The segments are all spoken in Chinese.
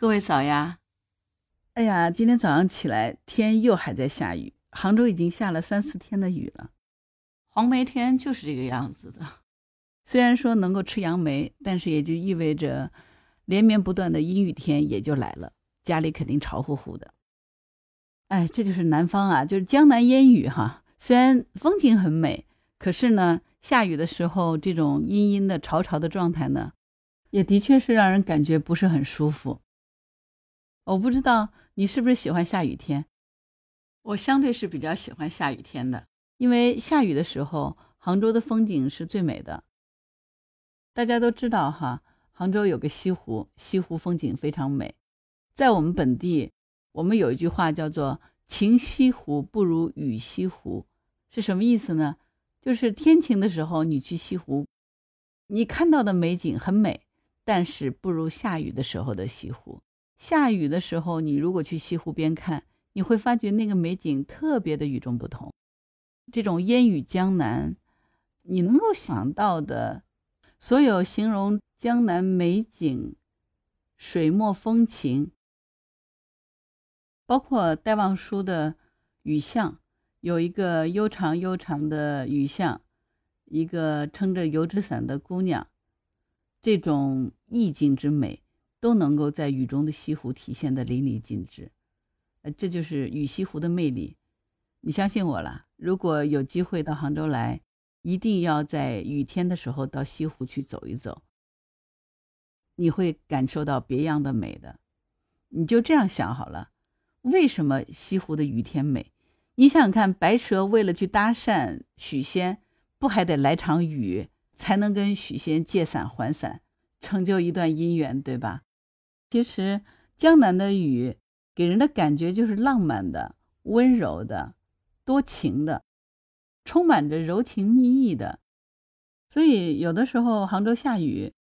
各位早呀！哎呀，今天早上起来天又还在下雨，杭州已经下了三四天的雨了。黄梅天就是这个样子的。虽然说能够吃杨梅，但是也就意味着连绵不断的阴雨天也就来了，家里肯定潮乎乎的。哎，这就是南方啊，就是江南烟雨哈。虽然风景很美，可是呢，下雨的时候这种阴阴的潮潮的状态呢，也的确是让人感觉不是很舒服。我不知道你是不是喜欢下雨天，我相对是比较喜欢下雨天的，因为下雨的时候，杭州的风景是最美的。大家都知道哈，杭州有个西湖，西湖风景非常美。在我们本地，我们有一句话叫做“晴西湖不如雨西湖”，是什么意思呢？就是天晴的时候你去西湖，你看到的美景很美，但是不如下雨的时候的西湖。下雨的时候，你如果去西湖边看，你会发觉那个美景特别的与众不同。这种烟雨江南，你能够想到的，所有形容江南美景、水墨风情，包括戴望舒的雨巷，有一个悠长悠长的雨巷，一个撑着油纸伞的姑娘，这种意境之美。都能够在雨中的西湖体现的淋漓尽致，呃，这就是雨西湖的魅力。你相信我了，如果有机会到杭州来，一定要在雨天的时候到西湖去走一走，你会感受到别样的美的。你就这样想好了，为什么西湖的雨天美？你想想看，白蛇为了去搭讪许仙，不还得来场雨，才能跟许仙借伞还伞，成就一段姻缘，对吧？其实江南的雨给人的感觉就是浪漫的、温柔的、多情的，充满着柔情蜜意的。所以有的时候杭州下雨，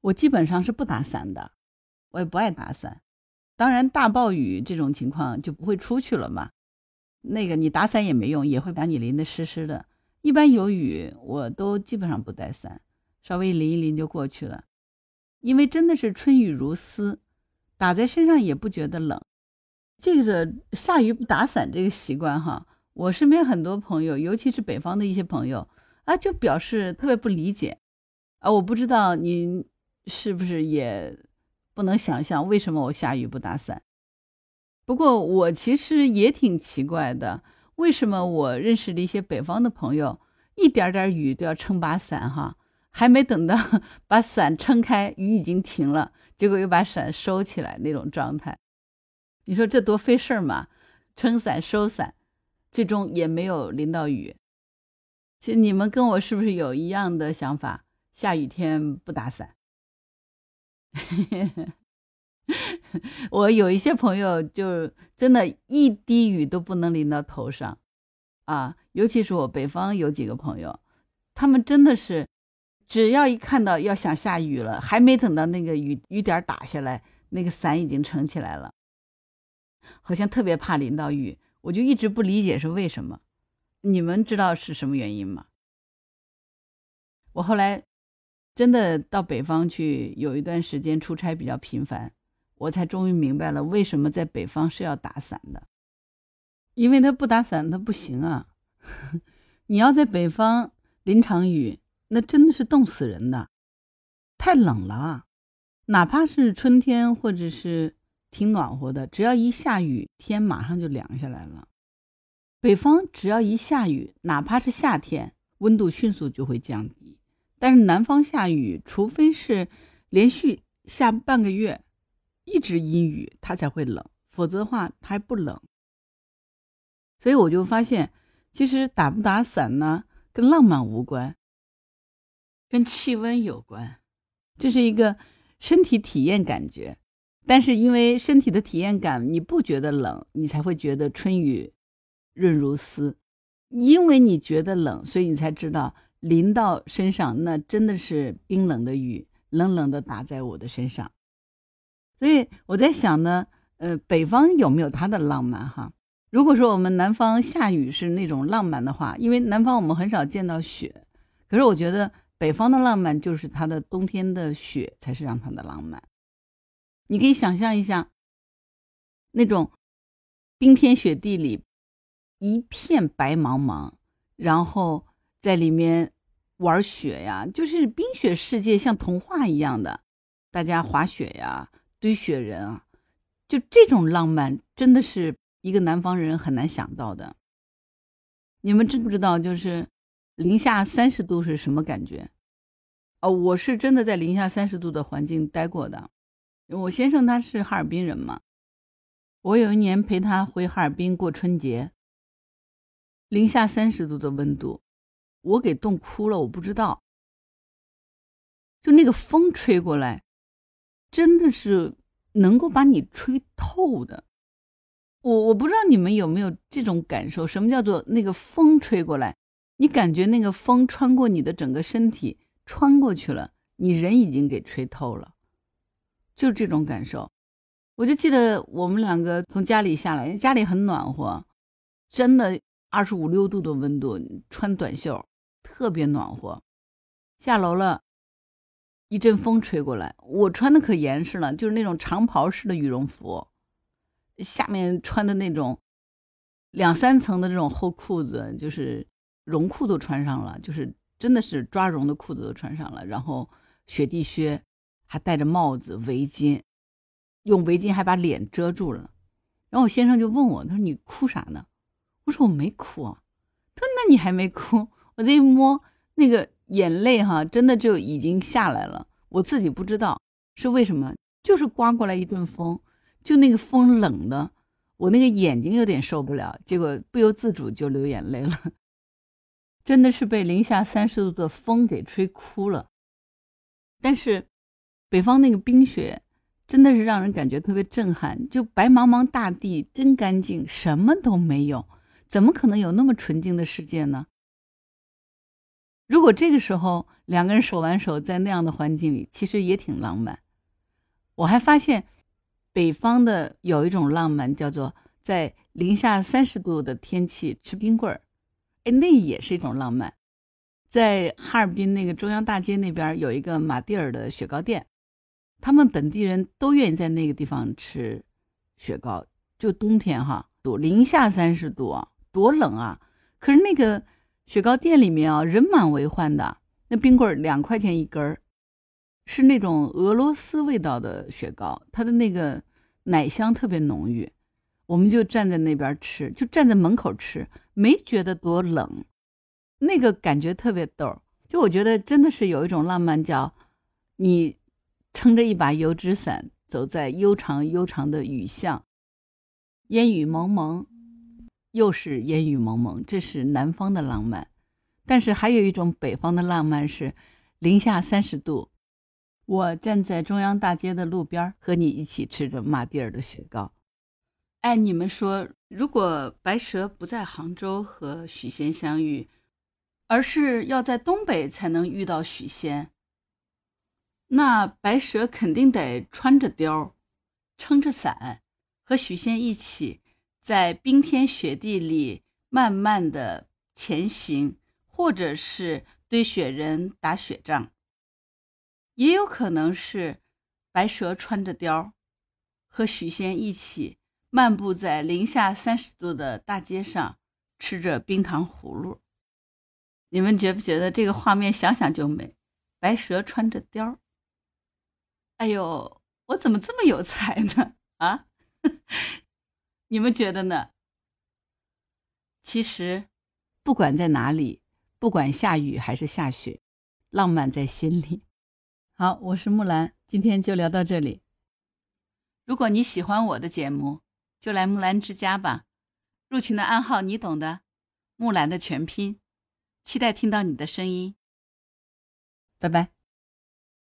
我基本上是不打伞的，我也不爱打伞。当然大暴雨这种情况就不会出去了嘛，那个你打伞也没用，也会把你淋得湿湿的。一般有雨，我都基本上不带伞，稍微淋一淋就过去了，因为真的是春雨如丝。打在身上也不觉得冷，这个下雨不打伞这个习惯哈，我身边很多朋友，尤其是北方的一些朋友啊，就表示特别不理解啊。我不知道您是不是也不能想象为什么我下雨不打伞。不过我其实也挺奇怪的，为什么我认识的一些北方的朋友，一点点雨都要撑把伞哈。还没等到 把伞撑开，雨已经停了，结果又把伞收起来那种状态，你说这多费事儿嘛？撑伞收伞，最终也没有淋到雨。其实你们跟我是不是有一样的想法？下雨天不打伞？我有一些朋友就真的一滴雨都不能淋到头上啊，尤其是我北方有几个朋友，他们真的是。只要一看到要想下雨了，还没等到那个雨雨点打下来，那个伞已经撑起来了，好像特别怕淋到雨。我就一直不理解是为什么，你们知道是什么原因吗？我后来真的到北方去，有一段时间出差比较频繁，我才终于明白了为什么在北方是要打伞的，因为他不打伞他不行啊，你要在北方淋场雨。那真的是冻死人的，太冷了啊。哪怕是春天或者是挺暖和的，只要一下雨，天马上就凉下来了。北方只要一下雨，哪怕是夏天，温度迅速就会降低。但是南方下雨，除非是连续下半个月一直阴雨，它才会冷，否则的话它还不冷。所以我就发现，其实打不打伞呢，跟浪漫无关。跟气温有关，这是一个身体体验感觉。但是因为身体的体验感，你不觉得冷，你才会觉得春雨润如丝。因为你觉得冷，所以你才知道淋到身上那真的是冰冷的雨，冷冷的打在我的身上。所以我在想呢，呃，北方有没有它的浪漫哈？如果说我们南方下雨是那种浪漫的话，因为南方我们很少见到雪，可是我觉得。北方的浪漫就是它的冬天的雪才是让它的浪漫。你可以想象一下，那种冰天雪地里一片白茫茫，然后在里面玩雪呀，就是冰雪世界，像童话一样的，大家滑雪呀，堆雪人啊，就这种浪漫，真的是一个南方人很难想到的。你们知不知道，就是零下三十度是什么感觉？哦，我是真的在零下三十度的环境待过的。我先生他是哈尔滨人嘛，我有一年陪他回哈尔滨过春节，零下三十度的温度，我给冻哭了。我不知道，就那个风吹过来，真的是能够把你吹透的。我我不知道你们有没有这种感受，什么叫做那个风吹过来，你感觉那个风穿过你的整个身体。穿过去了，你人已经给吹透了，就这种感受。我就记得我们两个从家里下来，家里很暖和，真的二十五六度的温度，穿短袖特别暖和。下楼了，一阵风吹过来，我穿的可严实了，就是那种长袍式的羽绒服，下面穿的那种两三层的这种厚裤子，就是绒裤都穿上了，就是。真的是抓绒的裤子都穿上了，然后雪地靴，还戴着帽子、围巾，用围巾还把脸遮住了。然后我先生就问我，他说：“你哭啥呢？”我说：“我没哭啊。”他说：“那你还没哭？”我这一摸，那个眼泪哈，真的就已经下来了。我自己不知道是为什么，就是刮过来一阵风，就那个风冷的，我那个眼睛有点受不了，结果不由自主就流眼泪了。真的是被零下三十度的风给吹哭了，但是北方那个冰雪真的是让人感觉特别震撼，就白茫茫大地真干净，什么都没有，怎么可能有那么纯净的世界呢？如果这个时候两个人手挽手在那样的环境里，其实也挺浪漫。我还发现北方的有一种浪漫，叫做在零下三十度的天气吃冰棍儿。哎那也是一种浪漫，在哈尔滨那个中央大街那边有一个马蒂尔的雪糕店，他们本地人都愿意在那个地方吃雪糕。就冬天哈，多零下三十度啊，多冷啊！可是那个雪糕店里面啊，人满为患的。那冰棍两块钱一根儿，是那种俄罗斯味道的雪糕，它的那个奶香特别浓郁。我们就站在那边吃，就站在门口吃，没觉得多冷，那个感觉特别逗。就我觉得真的是有一种浪漫，叫你撑着一把油纸伞，走在悠长悠长的雨巷，烟雨蒙蒙，又是烟雨蒙蒙，这是南方的浪漫。但是还有一种北方的浪漫是零下三十度，我站在中央大街的路边，和你一起吃着马蒂尔的雪糕。哎，你们说，如果白蛇不在杭州和许仙相遇，而是要在东北才能遇到许仙，那白蛇肯定得穿着貂，撑着伞，和许仙一起在冰天雪地里慢慢的前行，或者是堆雪人、打雪仗，也有可能是白蛇穿着貂，和许仙一起。漫步在零下三十度的大街上，吃着冰糖葫芦，你们觉不觉得这个画面想想就美？白蛇穿着貂儿，哎呦，我怎么这么有才呢？啊，你们觉得呢？其实，不管在哪里，不管下雨还是下雪，浪漫在心里。好，我是木兰，今天就聊到这里。如果你喜欢我的节目，就来木兰之家吧，入群的暗号你懂的，木兰的全拼，期待听到你的声音，拜拜。